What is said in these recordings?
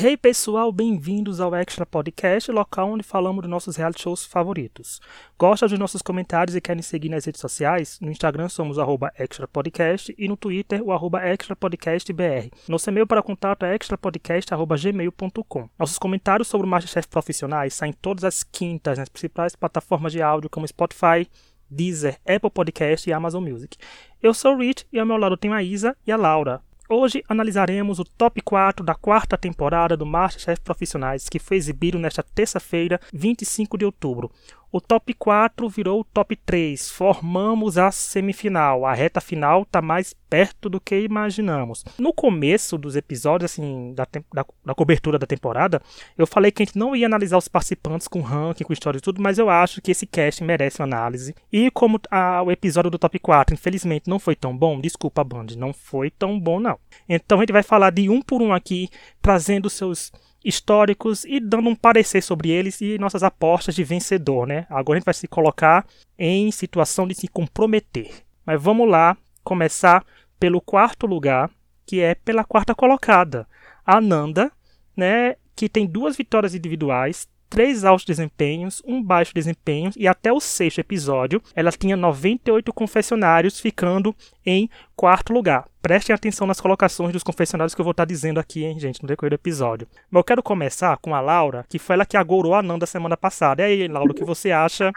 Hey pessoal, bem-vindos ao Extra Podcast, local onde falamos dos nossos reality shows favoritos. Gosta dos nossos comentários e querem seguir nas redes sociais? No Instagram somos arroba Extra Podcast e no Twitter o arroba Extra Podcast BR. Nosso e-mail para contato é extrapodcast.gmail.com. Nossos comentários sobre o Masterchef Profissionais saem todas as quintas nas principais plataformas de áudio como Spotify, Deezer, Apple Podcast e Amazon Music. Eu sou o Rich e ao meu lado tenho a Isa e a Laura. Hoje analisaremos o top 4 da quarta temporada do Masterchef Profissionais, que foi exibido nesta terça-feira, 25 de outubro. O top 4 virou o top 3. Formamos a semifinal. A reta final está mais perto do que imaginamos. No começo dos episódios, assim, da, da, da, cobertura da temporada, eu falei que a gente não ia analisar os participantes com ranking, com história e tudo, mas eu acho que esse cast merece uma análise. E como a, o episódio do top 4, infelizmente, não foi tão bom, desculpa, Band, não foi tão bom, não. Então a gente vai falar de um por um aqui, trazendo seus históricos e dando um parecer sobre eles e nossas apostas de vencedor, né? Agora a gente vai se colocar em situação de se comprometer. Mas vamos lá começar pelo quarto lugar, que é pela quarta colocada, a Nanda, né, que tem duas vitórias individuais, três altos desempenhos, um baixo desempenho e até o sexto episódio ela tinha 98 confessionários, ficando em quarto lugar. Prestem atenção nas colocações dos confessionários que eu vou estar dizendo aqui, hein, gente, no decorrer do episódio. Mas eu quero começar com a Laura, que foi ela que agorou a Nanda semana passada. E aí, Laura, o que você acha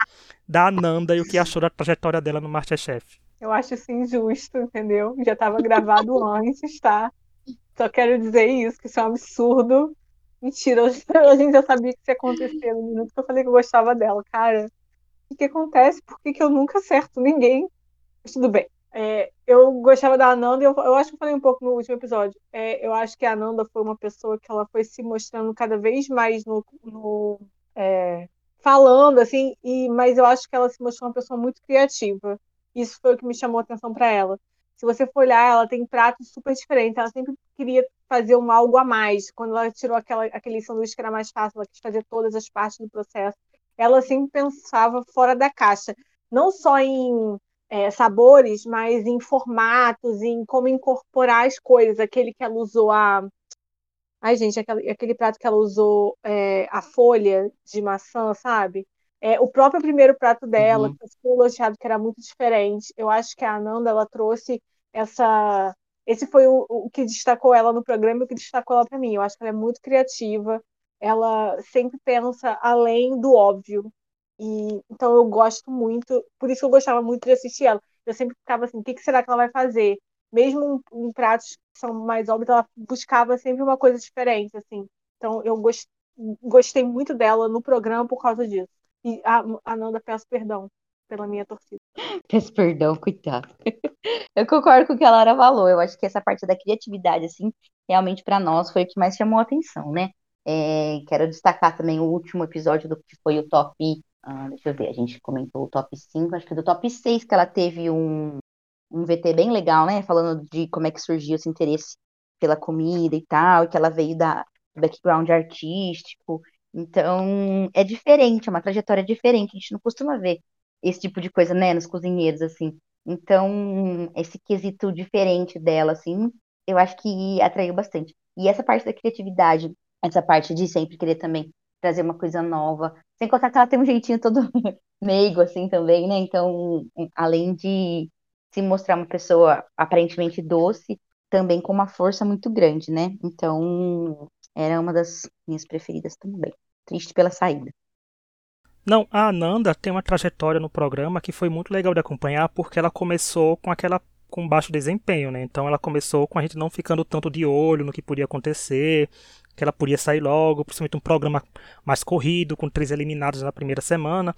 da Nanda e o que achou da trajetória dela no Masterchef? Eu acho isso injusto, entendeu? Já estava gravado antes, tá? Só quero dizer isso, que isso é um absurdo. Mentira, a gente já sabia que isso ia acontecer no minuto que eu falei que eu gostava dela. Cara, o que acontece? Por que, que eu nunca acerto ninguém? Mas tudo bem. É, eu gostava da Ananda, eu, eu acho que eu falei um pouco no último episódio. É, eu acho que a Ananda foi uma pessoa que ela foi se mostrando cada vez mais no, no é, falando, assim, e, mas eu acho que ela se mostrou uma pessoa muito criativa. Isso foi o que me chamou a atenção para ela. Se você for olhar, ela tem pratos super diferentes. Ela sempre queria fazer um algo a mais. Quando ela tirou aquela, aquele sanduíche que era mais fácil, ela quis fazer todas as partes do processo. Ela sempre pensava fora da caixa. Não só em é, sabores, mas em formatos, em como incorporar as coisas. Aquele que ela usou a. Ai, gente, aquele, aquele prato que ela usou é, a folha de maçã, sabe? É, o próprio primeiro prato dela, uhum. que foi elogiado que era muito diferente. Eu acho que a Ananda ela trouxe essa esse foi o, o que destacou ela no programa e o que destacou ela para mim. Eu acho que ela é muito criativa, ela sempre pensa além do óbvio. E então eu gosto muito, por isso eu gostava muito de assistir ela. Eu sempre ficava assim, o que, que será que ela vai fazer? Mesmo em, pratos que são mais óbvios, ela buscava sempre uma coisa diferente, assim. Então eu gost, gostei muito dela no programa por causa disso. E a, a Nanda peço perdão pela minha torcida. Peço perdão, coitado. Eu concordo com o que a Lara falou. Eu acho que essa parte da criatividade, assim, realmente para nós foi o que mais chamou a atenção, né? É, quero destacar também o último episódio do que foi o top. Ah, deixa eu ver, a gente comentou o top 5, acho que do top 6 que ela teve um, um VT bem legal, né? Falando de como é que surgiu esse interesse pela comida e tal, e que ela veio da background artístico. Então, é diferente, é uma trajetória diferente. A gente não costuma ver esse tipo de coisa, né, nos cozinheiros, assim. Então, esse quesito diferente dela, assim, eu acho que atraiu bastante. E essa parte da criatividade, essa parte de sempre querer também trazer uma coisa nova, sem contar que ela tem um jeitinho todo meigo, assim, também, né? Então, além de se mostrar uma pessoa aparentemente doce, também com uma força muito grande, né? Então, era uma das minhas preferidas também. Triste pela saída. Não, a Ananda tem uma trajetória no programa que foi muito legal de acompanhar porque ela começou com aquela com baixo desempenho, né? Então ela começou com a gente não ficando tanto de olho no que podia acontecer, que ela podia sair logo, principalmente um programa mais corrido, com três eliminados na primeira semana.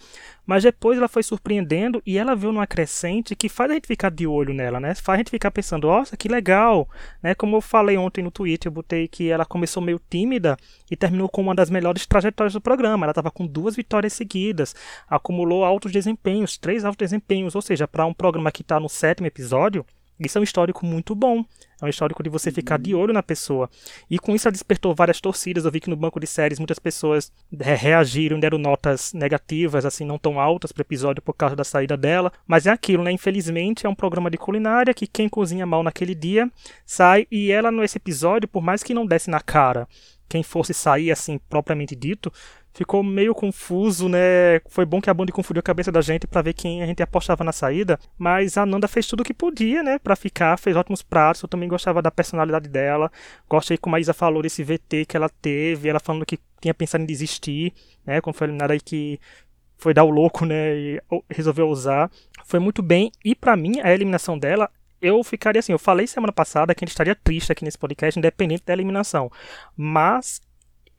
Mas depois ela foi surpreendendo e ela viu numa crescente que faz a gente ficar de olho nela, né? Faz a gente ficar pensando, nossa, que legal, né? Como eu falei ontem no Twitter, eu botei que ela começou meio tímida e terminou com uma das melhores trajetórias do programa. Ela estava com duas vitórias seguidas, acumulou altos desempenhos, três altos desempenhos, ou seja, para um programa que está no sétimo episódio, isso é um histórico muito bom. É um histórico de você ficar de olho na pessoa. E com isso ela despertou várias torcidas. Eu vi que no banco de séries muitas pessoas reagiram, deram notas negativas, assim, não tão altas para o episódio por causa da saída dela. Mas é aquilo, né? Infelizmente é um programa de culinária que quem cozinha mal naquele dia sai. E ela, nesse episódio, por mais que não desse na cara quem fosse sair, assim, propriamente dito, ficou meio confuso, né? Foi bom que a Band confundiu a cabeça da gente para ver quem a gente apostava na saída, mas a Nanda fez tudo o que podia, né, para ficar, fez ótimos pratos. Eu também gostava da personalidade dela. Gostei como a Isa falou desse VT que ela teve, ela falando que tinha pensado em desistir, né, quando foi eliminada aí que foi dar o louco, né, e resolveu usar. Foi muito bem e para mim a eliminação dela eu ficaria assim, eu falei semana passada que a gente estaria triste aqui nesse podcast, independente da eliminação. Mas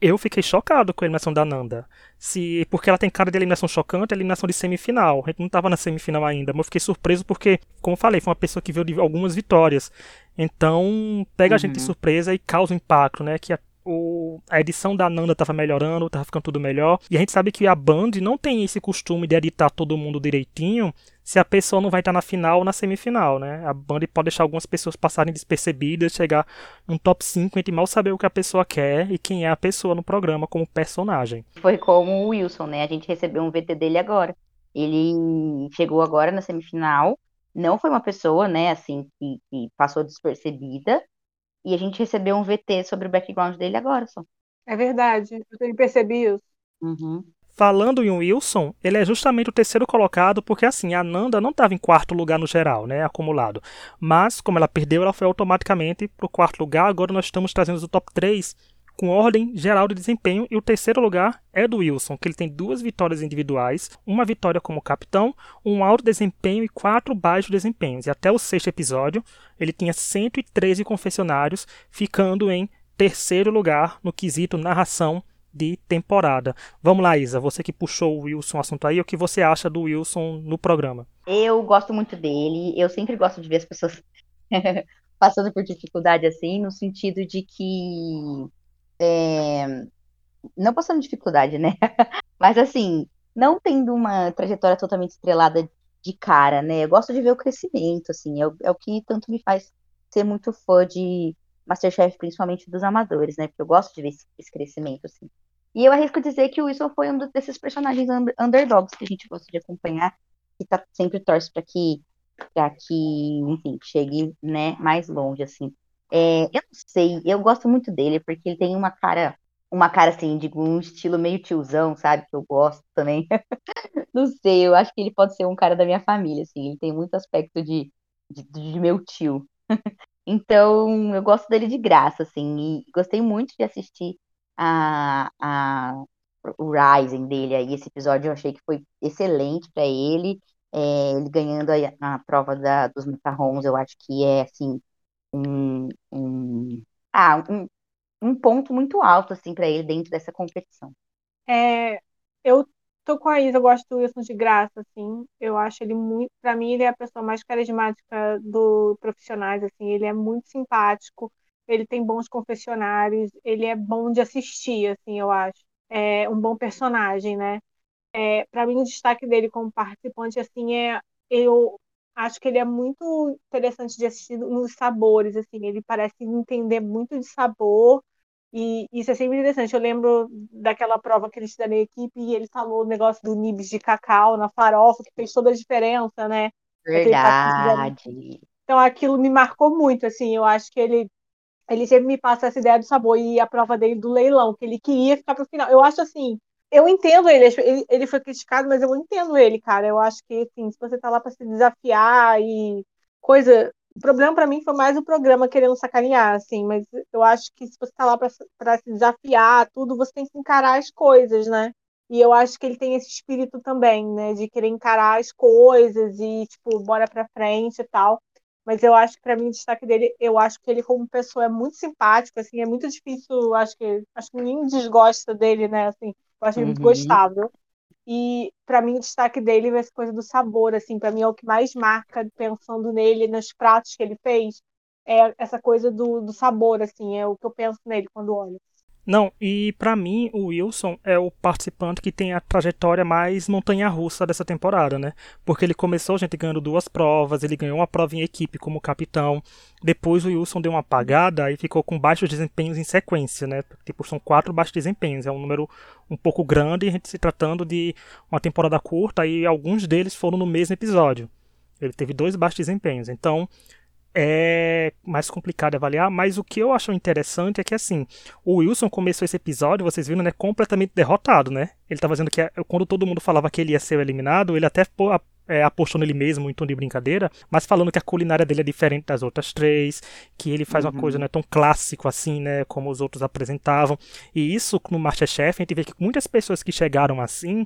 eu fiquei chocado com a eliminação da Nanda. Se, porque ela tem cara de eliminação chocante, eliminação de semifinal. A gente não estava na semifinal ainda, mas eu fiquei surpreso porque, como eu falei, foi uma pessoa que veio de algumas vitórias. Então, pega uhum. a gente de uhum. surpresa e causa impacto, né? Que a, o, a edição da Nanda estava melhorando, estava ficando tudo melhor. E a gente sabe que a Band não tem esse costume de editar todo mundo direitinho se a pessoa não vai estar na final ou na semifinal, né? A Band pode deixar algumas pessoas passarem despercebidas, chegar num top 5 e mal saber o que a pessoa quer e quem é a pessoa no programa como personagem. Foi como o Wilson, né? A gente recebeu um VT dele agora. Ele chegou agora na semifinal, não foi uma pessoa, né, assim, que, que passou despercebida, e a gente recebeu um VT sobre o background dele agora só. É verdade, eu também percebi isso. Uhum. Falando em Wilson, ele é justamente o terceiro colocado, porque assim, a Nanda não estava em quarto lugar no geral, né, acumulado. Mas, como ela perdeu, ela foi automaticamente para o quarto lugar. Agora nós estamos trazendo o top 3 com ordem geral de desempenho, e o terceiro lugar é do Wilson, que ele tem duas vitórias individuais, uma vitória como capitão, um alto desempenho e quatro baixos desempenhos. E até o sexto episódio, ele tinha 113 confessionários, ficando em terceiro lugar no quesito narração de temporada. Vamos lá, Isa, você que puxou o Wilson o assunto aí, o que você acha do Wilson no programa? Eu gosto muito dele, eu sempre gosto de ver as pessoas passando por dificuldade assim, no sentido de que. É... Não passando dificuldade, né? Mas assim, não tendo uma trajetória totalmente estrelada de cara, né? Eu gosto de ver o crescimento, assim, é o, é o que tanto me faz ser muito fã de Masterchef, principalmente dos amadores, né? Porque eu gosto de ver esse, esse crescimento, assim. E eu arrisco dizer que o Wilson foi um desses personagens underdogs que a gente gosta de acompanhar, que tá, sempre torce para que, pra que, enfim, chegue né, mais longe, assim. É, eu não sei, eu gosto muito dele, porque ele tem uma cara, uma cara assim, de um estilo meio tiozão, sabe? Que eu gosto também. não sei, eu acho que ele pode ser um cara da minha família, assim, ele tem muito aspecto de, de, de meu tio. então, eu gosto dele de graça, assim, e gostei muito de assistir a, a, o Rising dele aí, esse episódio eu achei que foi excelente para ele. É, ele ganhando a, a prova da, dos macarrons, eu acho que é assim um, um, ah, um, um ponto muito alto assim para ele dentro dessa competição. É, eu tô com a Isa, eu gosto do Wilson de graça, assim. Eu acho ele muito, para mim ele é a pessoa mais carismática do profissionais, assim. Ele é muito simpático ele tem bons confessionários, ele é bom de assistir, assim, eu acho. É um bom personagem, né? É, para mim, o destaque dele como participante, assim, é eu acho que ele é muito interessante de assistir nos sabores, assim, ele parece entender muito de sabor e isso é sempre interessante. Eu lembro daquela prova que ele estuda na equipe e ele falou o negócio do nibs de cacau na farofa, que fez toda a diferença, né? Verdade. Então aquilo me marcou muito, assim, eu acho que ele ele sempre me passa essa ideia do sabor e a prova dele do leilão, que ele queria ficar pro final. Eu acho assim, eu entendo ele, ele, ele foi criticado, mas eu entendo ele, cara. Eu acho que, assim, se você tá lá para se desafiar e coisa. O problema para mim foi mais o programa querendo sacanear, assim, mas eu acho que se você tá lá para se desafiar, tudo, você tem que encarar as coisas, né? E eu acho que ele tem esse espírito também, né, de querer encarar as coisas e, tipo, bora pra frente e tal mas eu acho que para mim o destaque dele, eu acho que ele como pessoa é muito simpático, assim, é muito difícil, acho que acho que ninguém desgosta dele, né, assim, eu acho ele muito uhum. gostável. E para mim o destaque dele vai ser coisa do sabor, assim, para mim é o que mais marca pensando nele, nos pratos que ele fez, é essa coisa do, do sabor, assim, é o que eu penso nele quando olho. Não, e para mim o Wilson é o participante que tem a trajetória mais montanha-russa dessa temporada, né? Porque ele começou, gente, ganhando duas provas, ele ganhou uma prova em equipe como capitão. Depois o Wilson deu uma apagada e ficou com baixos desempenhos em sequência, né? Tipo, são quatro baixos desempenhos, é um número um pouco grande, a gente se tratando de uma temporada curta e alguns deles foram no mesmo episódio. Ele teve dois baixos desempenhos. Então, é mais complicado avaliar, mas o que eu acho interessante é que assim, o Wilson começou esse episódio, vocês viram, né, completamente derrotado, né? Ele tava dizendo que é, quando todo mundo falava que ele ia ser eliminado, ele até é, apostou nele mesmo em tom de brincadeira, mas falando que a culinária dele é diferente das outras três, que ele faz uhum. uma coisa não é tão clássico assim, né, como os outros apresentavam. E isso no Masterchef, a gente vê que muitas pessoas que chegaram assim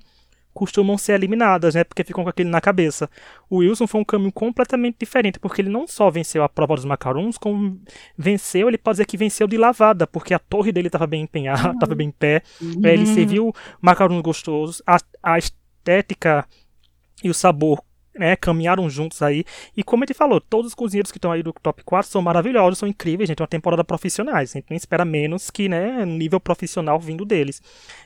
costumam ser eliminadas, né? Porque ficam com aquele na cabeça. O Wilson foi um caminho completamente diferente, porque ele não só venceu a prova dos macarons, como venceu, ele pode dizer que venceu de lavada, porque a torre dele estava bem empenhada, estava uhum. bem em pé, uhum. ele serviu macarons gostosos, a, a estética e o sabor né, caminharam juntos aí. E como ele falou, todos os cozinheiros que estão aí do top 4 são maravilhosos, são incríveis, gente. É uma temporada profissionais. A gente não espera menos que, né, nível profissional vindo deles.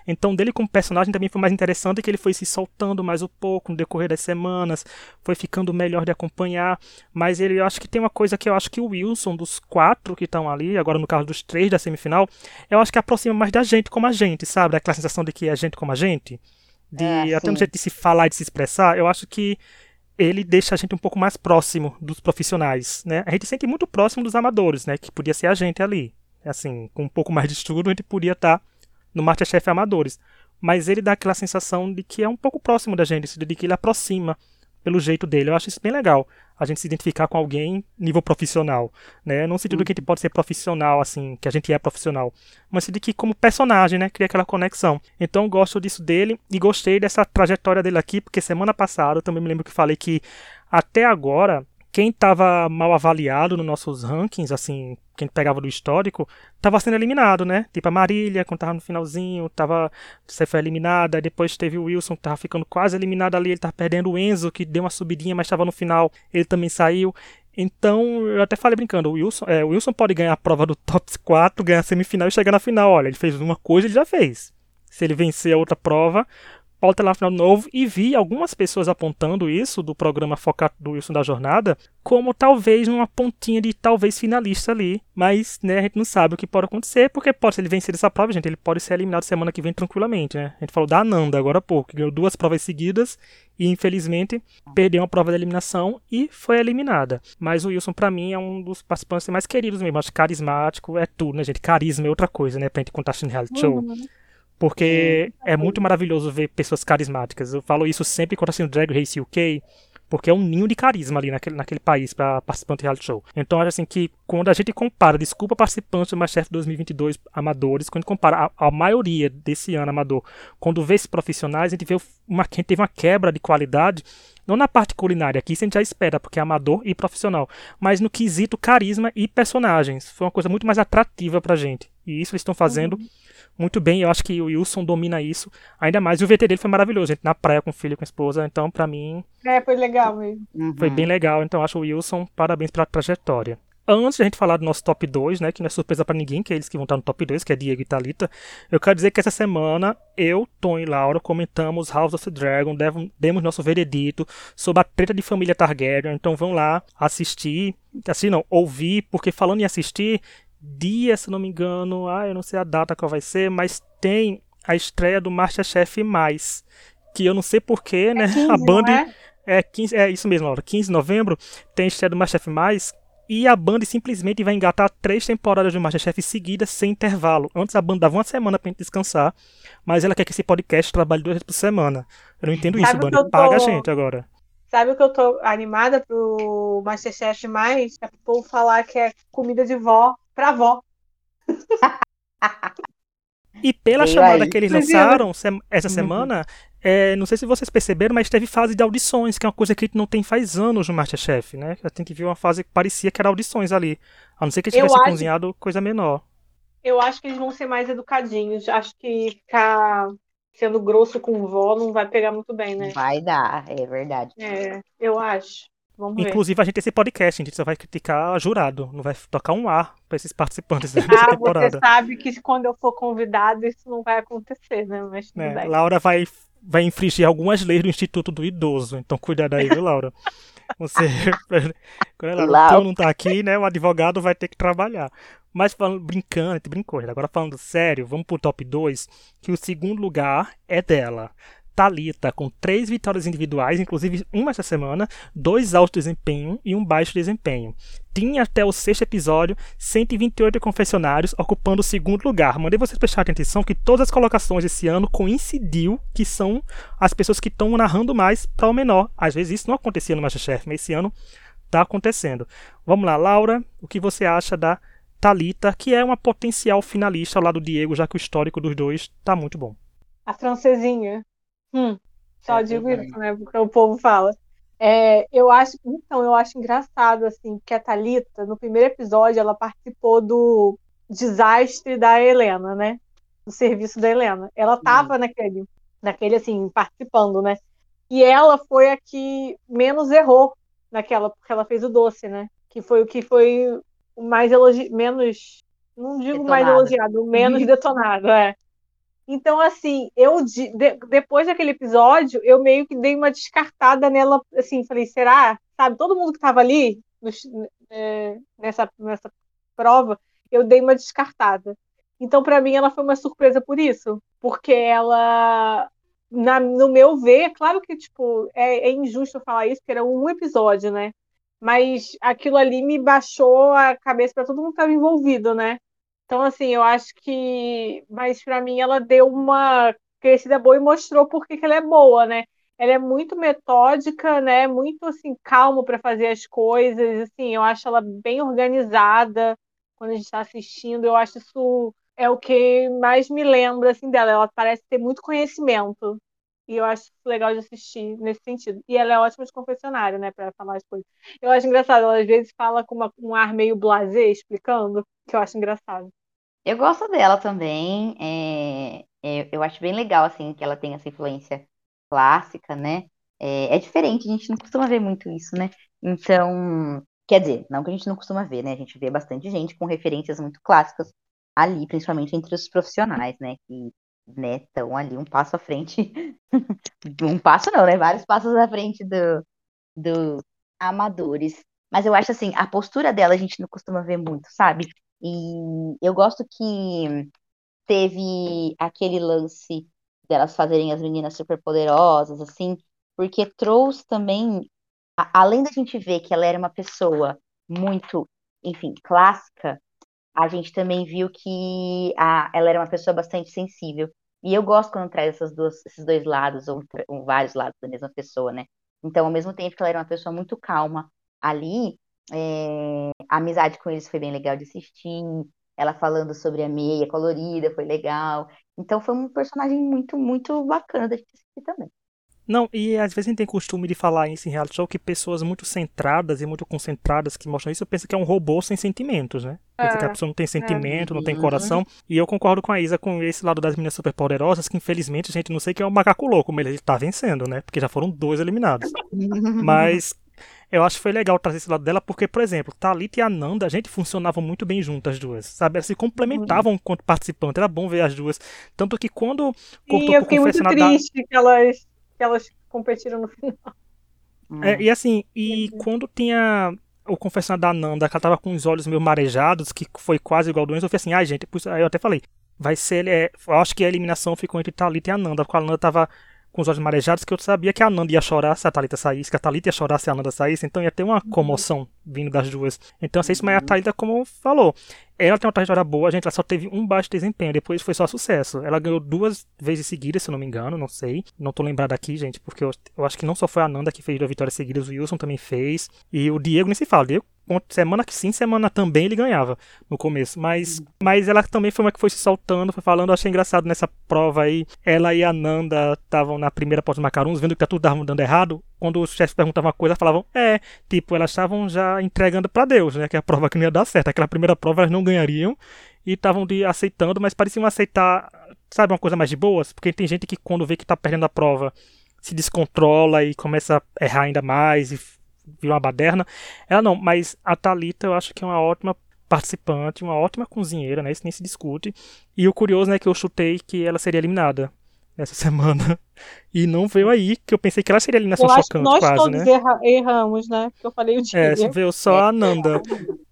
Então, dele como personagem também foi mais interessante que ele foi se soltando mais um pouco no decorrer das semanas, foi ficando melhor de acompanhar. Mas ele, eu acho que tem uma coisa que eu acho que o Wilson, dos quatro que estão ali, agora no caso dos três da semifinal, eu acho que aproxima mais da gente como a gente, sabe? Aquela sensação de que é gente como a gente. De, é, até no jeito de se falar e de se expressar, eu acho que ele deixa a gente um pouco mais próximo dos profissionais, né? A gente sente muito próximo dos amadores, né? Que podia ser a gente ali. Assim, com um pouco mais de estudo, a gente podia estar no Masterchef Amadores. Mas ele dá aquela sensação de que é um pouco próximo da gente, de que ele aproxima pelo jeito dele. Eu acho isso bem legal a gente se identificar com alguém nível profissional, né? Não no sentido uhum. que a gente pode ser profissional, assim, que a gente é profissional, mas de que como personagem, né, cria aquela conexão. Então gosto disso dele e gostei dessa trajetória dele aqui, porque semana passada eu também me lembro que falei que até agora quem estava mal avaliado nos nossos rankings, assim, quem pegava do histórico, estava sendo eliminado, né? Tipo a Marília, quando tava no finalzinho, tava, você foi eliminada, depois teve o Wilson, que tava ficando quase eliminado ali, ele tava perdendo o Enzo, que deu uma subidinha, mas estava no final, ele também saiu. Então, eu até falei brincando, o Wilson, é, o Wilson pode ganhar a prova do top 4, ganhar a semifinal e chegar na final. Olha, ele fez uma coisa, ele já fez. Se ele vencer a outra prova, Ter lá final novo e vi algumas pessoas apontando isso do programa focado do Wilson da Jornada como talvez uma pontinha de talvez finalista ali, mas né, a gente não sabe o que pode acontecer, porque pode, se ele vencer essa prova, gente, ele pode ser eliminado semana que vem tranquilamente, né? A gente falou da Ananda agora há pouco, que ganhou duas provas seguidas e infelizmente perdeu uma prova de eliminação e foi eliminada. Mas o Wilson para mim é um dos participantes mais queridos mesmo, acho carismático, é tudo, né, gente? Carisma é outra coisa, né, pra gente contar no reality show. Uhum. Porque é muito maravilhoso ver pessoas carismáticas. Eu falo isso sempre quando assim o Drag Race UK, porque é um ninho de carisma ali naquele, naquele país para participante de reality show. Então acho assim que quando a gente compara, desculpa participantes do Masterchef 2022 amadores, quando compara a, a, maioria desse ano amador, quando vê esses profissionais, a gente vê uma, a gente teve uma quebra de qualidade, não na parte culinária, aqui isso a gente já espera, porque é amador e profissional, mas no quesito carisma e personagens. Foi uma coisa muito mais atrativa pra gente. E isso eles estão fazendo uhum muito bem. Eu acho que o Wilson domina isso ainda mais. E o VT dele foi maravilhoso, gente, na praia com o filho, com a esposa. Então, para mim. É, foi legal mesmo. Foi bem legal. Então, acho o Wilson, parabéns pela trajetória. Antes de a gente falar do nosso top 2, né, que não é surpresa para ninguém, que é eles que vão estar no top 2, que é Diego e Thalita, eu quero dizer que essa semana eu, Tom e Laura comentamos House of the Dragon, demos nosso veredito sobre a treta de família Targaryen, então vão lá assistir, assim não, ouvir, porque falando em assistir, dia, se não me engano, ah, eu não sei a data qual vai ser, mas tem a estreia do Masterchef Mais, que eu não sei porquê, é né? 15, a Band é? é 15, é isso mesmo, Laura, 15 de novembro tem a estreia do Masterchef Mais e a Band simplesmente vai engatar três temporadas do Masterchef seguidas sem intervalo. Antes a Band dava uma semana pra gente descansar, mas ela quer que esse podcast trabalhe duas vezes por semana. Eu não entendo Sabe isso, Band. Tô... Paga a gente agora. Sabe o que eu tô animada pro Masterchef mais? É pro povo falar que é comida de vó pra avó. E pela chamada que eles lançaram essa uhum. semana, é, não sei se vocês perceberam, mas teve fase de audições, que é uma coisa que a gente não tem faz anos no Masterchef, né? A gente viu uma fase que parecia que era audições ali. A não ser que tivesse acho... cozinhado coisa menor. Eu acho que eles vão ser mais educadinhos. Acho que ficar sendo grosso com vó não vai pegar muito bem, né? Vai dar, é verdade. É, eu acho. Vamos Inclusive, ver. a gente tem esse podcast, a gente só vai criticar jurado, não vai tocar um ar para esses participantes dessa ah, temporada. Você sabe que quando eu for convidado, isso não vai acontecer, né? Mas tudo é, bem. Laura vai, vai infringir algumas leis do Instituto do Idoso, então cuidado aí, viu, Laura? Você. quando a Laura não tá aqui, né? O advogado vai ter que trabalhar. Mas falando, brincando, brincou, agora falando sério, vamos pro top 2, que o segundo lugar é dela. Talita com três vitórias individuais, inclusive uma essa semana, dois altos desempenho e um baixo desempenho. Tinha até o sexto episódio 128 confessionários, ocupando o segundo lugar. Mandei vocês prestarem atenção que todas as colocações desse ano coincidiu que são as pessoas que estão narrando mais para o menor. Às vezes isso não acontecia no Masterchef, mas esse ano está acontecendo. Vamos lá, Laura, o que você acha da Talita, que é uma potencial finalista ao lado do Diego, já que o histórico dos dois está muito bom. A francesinha. Hum, só é, digo isso, né? Porque o povo fala. É, eu acho, então, eu acho engraçado, assim, que a Thalita, no primeiro episódio, ela participou do desastre da Helena, né? Do serviço da Helena. Ela estava naquele, naquele, assim, participando, né? E ela foi a que menos errou naquela, porque ela fez o doce, né? Que foi o que foi o mais elogi menos, não digo detonado. mais elogiado, menos detonado, é. Então, assim, eu de, depois daquele episódio, eu meio que dei uma descartada nela, assim, falei, será? Sabe, todo mundo que estava ali é, nessa, nessa prova, eu dei uma descartada. Então, para mim, ela foi uma surpresa por isso, porque ela, na, no meu ver, claro que tipo é, é injusto falar isso, porque era um episódio, né? Mas aquilo ali me baixou a cabeça para todo mundo que estava envolvido, né? Então, assim, eu acho que. Mas para mim ela deu uma crescida boa e mostrou por que ela é boa, né? Ela é muito metódica, né? Muito assim, calma para fazer as coisas. Assim, eu acho ela bem organizada quando a gente está assistindo. Eu acho isso é o que mais me lembra assim dela. Ela parece ter muito conhecimento. E eu acho legal de assistir nesse sentido. E ela é ótima de confessionário, né, para falar as coisas. Eu acho engraçado, ela às vezes fala com uma, um ar meio blasé, explicando, que eu acho engraçado. Eu gosto dela também. É, é, eu acho bem legal, assim, que ela tem essa influência clássica, né? É, é, diferente, a gente não costuma ver muito isso, né? Então, quer dizer, não que a gente não costuma ver, né? A gente vê bastante gente com referências muito clássicas ali, principalmente entre os profissionais, né? Que né, estão ali um passo à frente. um passo não, né? Vários passos à frente do, do amadores. Mas eu acho assim, a postura dela a gente não costuma ver muito, sabe? E eu gosto que teve aquele lance delas fazerem as meninas super poderosas, assim, porque trouxe também, a, além da gente ver que ela era uma pessoa muito, enfim, clássica, a gente também viu que a, ela era uma pessoa bastante sensível. E eu gosto quando traz essas duas, esses dois lados, ou, ou vários lados da mesma pessoa, né? Então, ao mesmo tempo que ela era uma pessoa muito calma ali, é, a amizade com eles foi bem legal de assistir. Ela falando sobre a meia colorida foi legal. Então foi um personagem muito, muito bacana de assistir também. Não, e às vezes a gente tem costume de falar isso em reality show que pessoas muito centradas e muito concentradas que mostram isso, pensa que é um robô sem sentimentos, né? Pensa que a é, pessoa não tem é. sentimento, é. não tem coração. E eu concordo com a Isa com esse lado das meninas superpoderosas, que infelizmente a gente não sei que é o macaco louco, mas ele tá vencendo, né? Porque já foram dois eliminados. mas eu acho que foi legal trazer esse lado dela, porque, por exemplo, Thalita e Ananda, a gente funcionavam muito bem juntas as duas, sabe? Elas se complementavam uhum. enquanto participantes, era bom ver as duas. Tanto que quando cortou e eu fiquei muito triste da... que, elas, que elas competiram no final. É, e assim, e quando tinha o confessionário da Ananda, que ela tava com os olhos meio marejados, que foi quase igual do Enzo, eu falei assim, ai ah, gente, aí eu até falei, vai ser, é, eu acho que a eliminação ficou entre Thalita e Ananda, porque a Ananda tava com os olhos marejados, que eu sabia que a Nanda ia chorar se a Thalita saísse, que a Thalita ia chorar se a Nanda saísse, então ia ter uma uhum. comoção vindo das duas. Então, assim, mas a uhum. Thalita, como falou, ela tem uma trajetória boa, a gente ela só teve um baixo desempenho, depois foi só sucesso. Ela ganhou duas vezes seguidas, se eu não me engano, não sei. Não tô lembrado aqui, gente, porque eu, eu acho que não só foi a Nanda que fez duas vitórias seguidas, o Wilson também fez. E o Diego nem se fala, o Diego semana que sim, semana também ele ganhava no começo. Mas, mas ela também foi uma que foi se soltando, foi falando. Eu achei engraçado nessa prova aí. Ela e a Nanda estavam na primeira porta dos macarons, vendo que tá tudo dando errado. Quando os chefes perguntavam uma coisa, falavam, é, tipo, elas estavam já entregando para Deus, né? Que é a prova que não ia dar certo. Aquela primeira prova elas não ganhariam e estavam aceitando, mas pareciam aceitar, sabe, uma coisa mais de boas. Porque tem gente que quando vê que tá perdendo a prova se descontrola e começa a errar ainda mais e vira uma baderna. Ela não, mas a Talita eu acho que é uma ótima participante, uma ótima cozinheira, né? Isso nem se discute. E o curioso, né, que eu chutei que ela seria eliminada nessa semana. E não veio aí, que eu pensei que ela seria eliminação eu chocante, nós quase, todos né? Erra, erramos, né? Porque eu falei o dia. É, veio só a Nanda.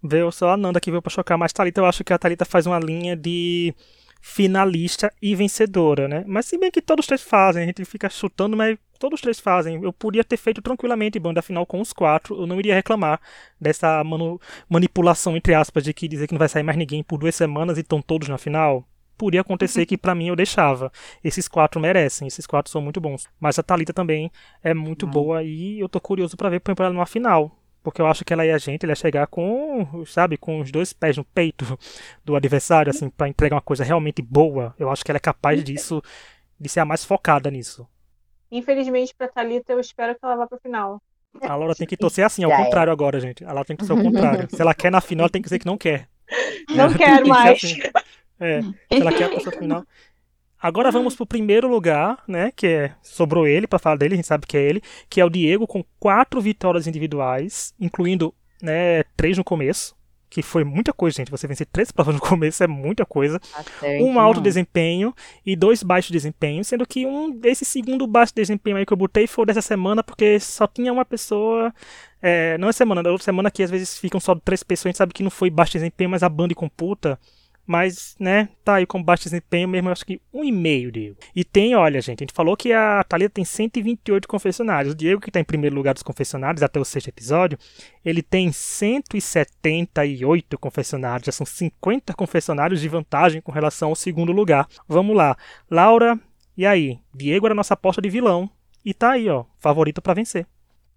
Veio só a Nanda que veio pra chocar, mas Thalita, eu acho que a Thalita faz uma linha de finalista e vencedora, né? Mas se bem que todos três fazem, a gente fica chutando, mas todos três fazem. Eu podia ter feito tranquilamente banda final com os quatro, eu não iria reclamar dessa manu manipulação, entre aspas, de que dizer que não vai sair mais ninguém por duas semanas e estão todos na final podia acontecer que para mim eu deixava. Esses quatro merecem, esses quatro são muito bons. Mas a Talita também é muito uhum. boa e eu tô curioso para ver por ela numa final. Porque eu acho que ela e a gente, ela ia chegar com, sabe, com os dois pés no peito do adversário, assim, para entregar uma coisa realmente boa. Eu acho que ela é capaz disso, de ser a mais focada nisso. Infelizmente, pra Thalita, eu espero que ela vá pra final. A Laura tem que torcer assim, ao contrário agora, gente. Ela tem que ser ao contrário. Se ela quer na final, ela tem que dizer que não quer. Não quero mais. Assim. É, se ela quer a final. Agora vamos pro primeiro lugar, né? Que é, sobrou ele, para falar dele, a gente sabe que é ele, que é o Diego com quatro vitórias individuais, incluindo né, três no começo, que foi muita coisa, gente. Você vencer três provas no começo é muita coisa. Tá um alto desempenho e dois baixos desempenho, sendo que um esse segundo baixo desempenho aí que eu botei foi dessa semana, porque só tinha uma pessoa. É, não é semana, da outra semana que às vezes ficam só três pessoas, a gente sabe que não foi baixo desempenho, mas a banda computa. Mas, né, tá aí com baixo desempenho mesmo, acho que um e meio, Diego. E tem, olha, gente, a gente falou que a Thalita tem 128 confessionários. O Diego, que tá em primeiro lugar dos confessionários até o sexto episódio, ele tem 178 confessionários. Já são 50 confessionários de vantagem com relação ao segundo lugar. Vamos lá. Laura, e aí? Diego era nossa aposta de vilão. E tá aí, ó, favorito para vencer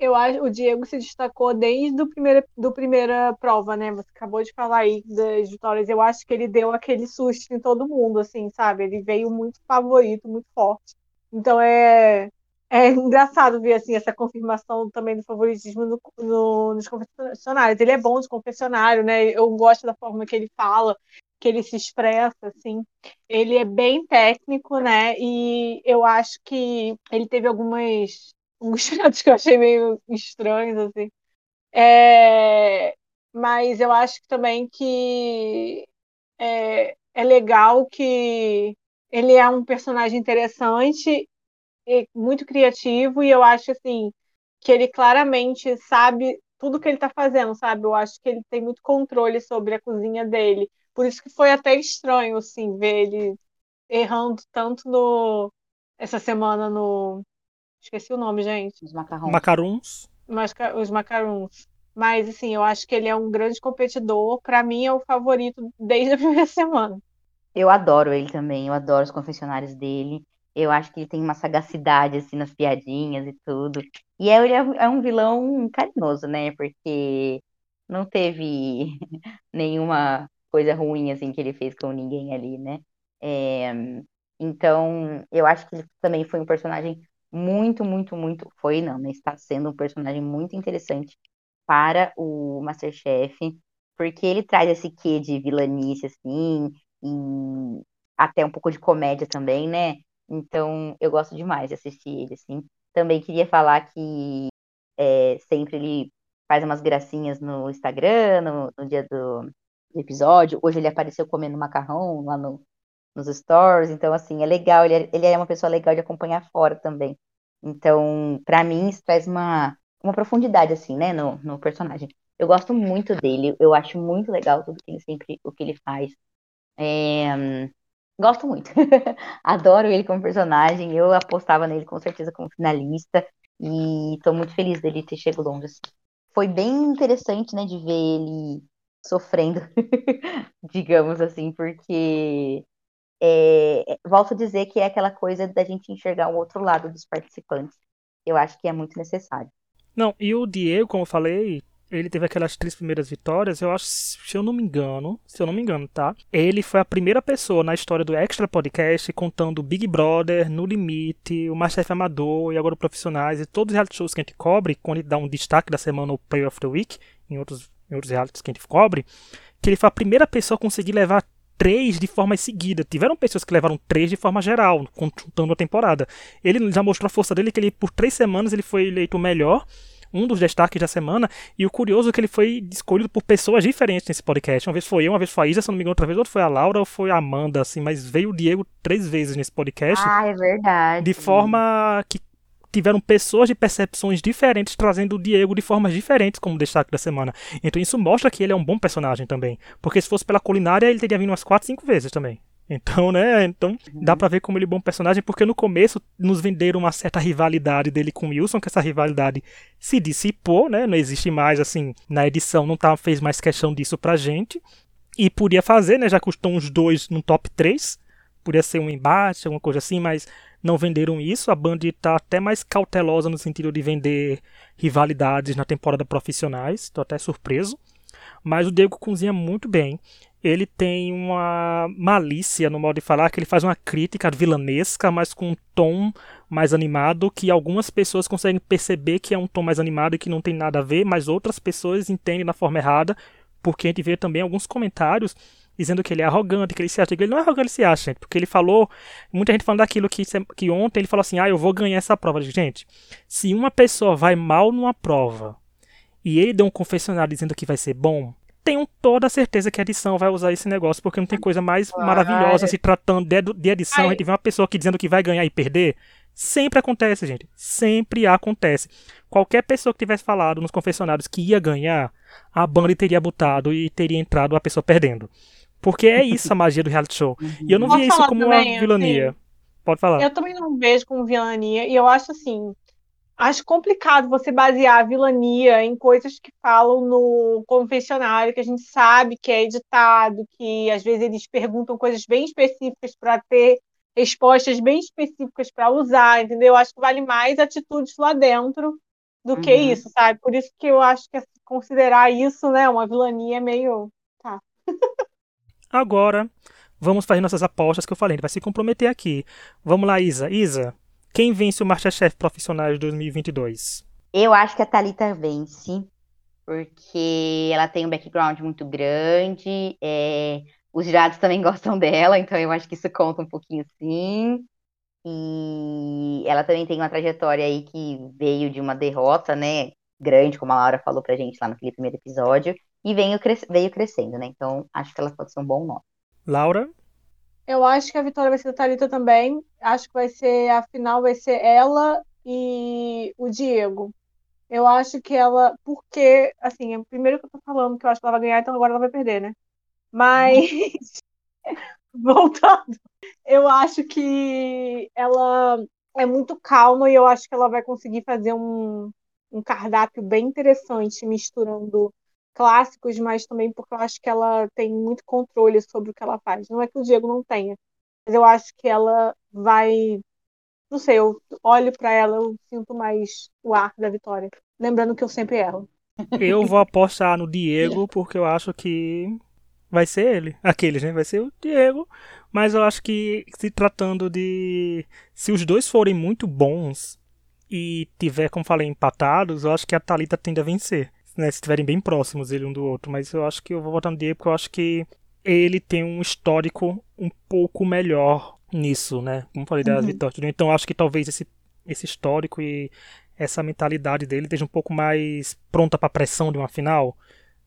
eu acho o Diego se destacou desde o primeiro do primeira prova, né? Você acabou de falar aí das vitórias. Eu acho que ele deu aquele susto em todo mundo, assim, sabe? Ele veio muito favorito, muito forte. Então é é engraçado ver assim essa confirmação também do favoritismo no, no, nos confessionários. Ele é bom de confessionário, né? Eu gosto da forma que ele fala, que ele se expressa, assim. Ele é bem técnico, né? E eu acho que ele teve algumas alguns pratos que eu achei meio estranhos, assim. É, mas eu acho também que é, é legal que ele é um personagem interessante e muito criativo e eu acho assim que ele claramente sabe tudo que ele está fazendo, sabe? Eu acho que ele tem muito controle sobre a cozinha dele. Por isso que foi até estranho assim ver ele errando tanto no essa semana no Esqueci o nome, gente. Os macarrões. Macaruns. Os macaruns. Mas, assim, eu acho que ele é um grande competidor. Para mim, é o favorito desde a primeira semana. Eu adoro ele também. Eu adoro os confessionários dele. Eu acho que ele tem uma sagacidade, assim, nas piadinhas e tudo. E é, ele é um vilão carinhoso, né? Porque não teve nenhuma coisa ruim, assim, que ele fez com ninguém ali, né? É... Então, eu acho que ele também foi um personagem muito, muito, muito. Foi, não, né? Está sendo um personagem muito interessante para o Masterchef, porque ele traz esse quê de vilanice, assim, e até um pouco de comédia também, né? Então, eu gosto demais de assistir ele, assim. Também queria falar que é, sempre ele faz umas gracinhas no Instagram, no, no dia do, do, episódio. Hoje ele apareceu comendo macarrão lá no, nos stories, então assim, é legal, ele é, ele é uma pessoa legal de acompanhar fora também. Então, para mim, isso traz uma, uma profundidade, assim, né, no, no personagem. Eu gosto muito dele, eu acho muito legal tudo que ele sempre, o que ele faz. É, gosto muito. Adoro ele como personagem, eu apostava nele com certeza como finalista, e tô muito feliz dele ter chegado longe, assim. Foi bem interessante, né, de ver ele sofrendo, digamos assim, porque é, volto a dizer que é aquela coisa da gente enxergar o outro lado dos participantes. Eu acho que é muito necessário. Não, e o Diego, como eu falei, ele teve aquelas três primeiras vitórias, eu acho, se eu não me engano, se eu não me engano, tá? Ele foi a primeira pessoa na história do Extra Podcast contando Big Brother, No Limite, o Masterchef Amador e agora o Profissionais e todos os reality shows que a gente cobre, quando ele dá um destaque da semana ou Play of the Week, em outros, em outros realities que a gente cobre, que ele foi a primeira pessoa a conseguir levar três de forma seguida. Tiveram pessoas que levaram três de forma geral, contando a temporada. Ele já mostrou a força dele, que ele por três semanas ele foi eleito o melhor, um dos destaques da semana. E o curioso é que ele foi escolhido por pessoas diferentes nesse podcast. Uma vez foi eu, uma vez foi a Isa, se não me engano, outra vez outra foi a Laura ou foi a Amanda, assim, mas veio o Diego três vezes nesse podcast. Ah, é verdade. De forma que tiveram pessoas de percepções diferentes trazendo o Diego de formas diferentes como destaque da semana. Então isso mostra que ele é um bom personagem também. Porque se fosse pela culinária, ele teria vindo umas 4, 5 vezes também. Então, né? Então uhum. dá para ver como ele é um bom personagem, porque no começo nos venderam uma certa rivalidade dele com o Wilson, que essa rivalidade se dissipou, né? Não existe mais, assim, na edição não tá, fez mais questão disso pra gente. E podia fazer, né? Já custou uns dois no top 3. Podia ser um embate, alguma coisa assim, mas não venderam isso. A Band tá até mais cautelosa no sentido de vender rivalidades na temporada profissionais. Tô até surpreso. Mas o Diego cozinha muito bem ele tem uma malícia no modo de falar, que ele faz uma crítica vilanesca, mas com um tom mais animado, que algumas pessoas conseguem perceber que é um tom mais animado e que não tem nada a ver, mas outras pessoas entendem da forma errada, porque a gente vê também alguns comentários dizendo que ele é arrogante, que ele se acha, que ele não é arrogante, ele se acha, gente, porque ele falou, muita gente falando daquilo que, que ontem ele falou assim, ah, eu vou ganhar essa prova. Gente, se uma pessoa vai mal numa prova e ele deu um confessionário dizendo que vai ser bom, tenho toda a certeza que a edição vai usar esse negócio, porque não tem coisa mais maravilhosa se tratando de, edição. Ai. A gente vê uma pessoa aqui dizendo que vai ganhar e perder. Sempre acontece, gente. Sempre acontece. Qualquer pessoa que tivesse falado nos confessionários que ia ganhar, a banda teria botado e teria entrado a pessoa perdendo. Porque é isso a magia do reality show. E eu não via isso como também, uma vilania. Assim, Pode falar. Eu também não vejo como vilania. E eu acho assim, acho complicado você basear a vilania em coisas que falam no confessionário, que a gente sabe que é editado, que às vezes eles perguntam coisas bem específicas para ter respostas bem específicas para usar, entendeu? Acho que vale mais atitudes lá dentro do uhum. que isso, sabe? Por isso que eu acho que considerar isso, né, uma vilania é meio. Agora, vamos fazer nossas apostas que eu falei, gente vai se comprometer aqui. Vamos lá, Isa. Isa, quem vence o Masterchef Profissional de 2022? Eu acho que a Thalita vence, porque ela tem um background muito grande, é, os jurados também gostam dela, então eu acho que isso conta um pouquinho sim. E ela também tem uma trajetória aí que veio de uma derrota, né? Grande, como a Laura falou pra gente lá no primeiro episódio, e veio, cres veio crescendo, né? Então acho que ela pode ser um bom nome. Laura? Eu acho que a vitória vai ser da Thalita também. Acho que vai ser a final vai ser ela e o Diego. Eu acho que ela, porque assim, é primeiro que eu tô falando que eu acho que ela vai ganhar, então agora ela vai perder, né? Mas voltando, eu acho que ela é muito calma e eu acho que ela vai conseguir fazer um, um cardápio bem interessante, misturando clássicos, mas também porque eu acho que ela tem muito controle sobre o que ela faz. Não é que o Diego não tenha, mas eu acho que ela vai. Não sei, eu olho para ela, eu sinto mais o ar da vitória. Lembrando que eu sempre erro. Eu vou apostar no Diego, porque eu acho que vai ser ele. Aqueles, né? Vai ser o Diego. Mas eu acho que se tratando de. Se os dois forem muito bons e tiver, como falei, empatados, eu acho que a Thalita tende a vencer né, se estiverem bem próximos ele um do outro. Mas eu acho que eu vou votar no Diego porque eu acho que ele tem um histórico um pouco melhor nisso, né? Como falei das uhum. vitórias. Então eu acho que talvez esse, esse histórico e essa mentalidade dele esteja um pouco mais pronta para a pressão de uma final,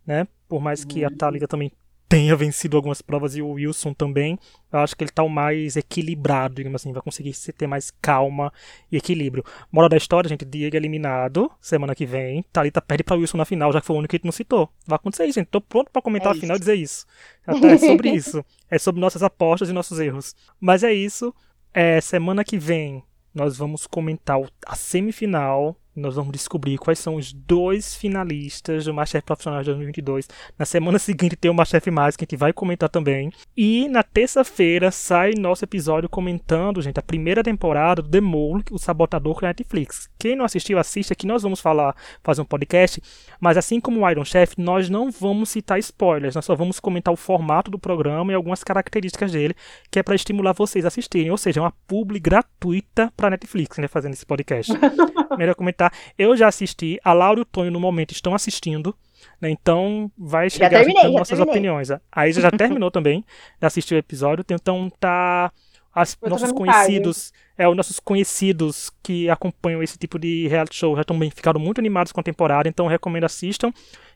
né? Por mais que a uhum. Thalita também tenha vencido algumas provas e o Wilson também, eu acho que ele está o mais equilibrado, digamos assim, vai conseguir ter mais calma e equilíbrio. Moral da história, gente, Diego é eliminado semana que vem, Thalita perde para Wilson na final, já que foi o único que a gente não citou. Vai acontecer isso, gente, tô pronto para comentar é a final e dizer isso. É sobre isso, é sobre nossas apostas e nossos erros. Mas é isso, é, semana que vem nós vamos comentar a semifinal nós vamos descobrir quais são os dois finalistas do Masterchef Profissional de 2022. Na semana seguinte tem o Masterchef Mais, que a gente vai comentar também. E na terça-feira sai nosso episódio comentando, gente, a primeira temporada do The Mole, o Sabotador da Netflix. Quem não assistiu, assista, que nós vamos falar, fazer um podcast. Mas assim como o Iron Chef, nós não vamos citar spoilers, nós só vamos comentar o formato do programa e algumas características dele, que é para estimular vocês a assistirem. Ou seja, é uma publi gratuita para Netflix, né, fazendo esse podcast. Melhor comentar? Eu já assisti, a Laura e o Tonho no momento estão assistindo, né? Então vai chegar terminei, nossas terminei. opiniões. A Isa já terminou também de assistir o episódio, então tá as, nossos conhecidos, é, os nossos conhecidos que acompanham esse tipo de reality show já também ficaram muito animados com a temporada, então recomendo assistam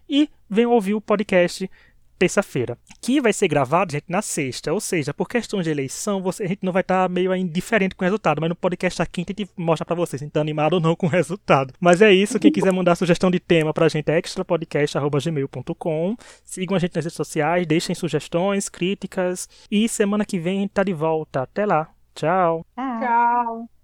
e venham ouvir o podcast terça-feira. Que vai ser gravado, gente, na sexta. Ou seja, por questão de eleição, você, a gente não vai estar tá meio indiferente com o resultado. Mas no podcast da quinta a gente mostra pra vocês se tá animado ou não com o resultado. Mas é isso. Quem quiser mandar sugestão de tema pra gente é extrapodcast.gmail.com. Sigam a gente nas redes sociais, deixem sugestões, críticas. E semana que vem a gente tá de volta. Até lá. Tchau. Tchau.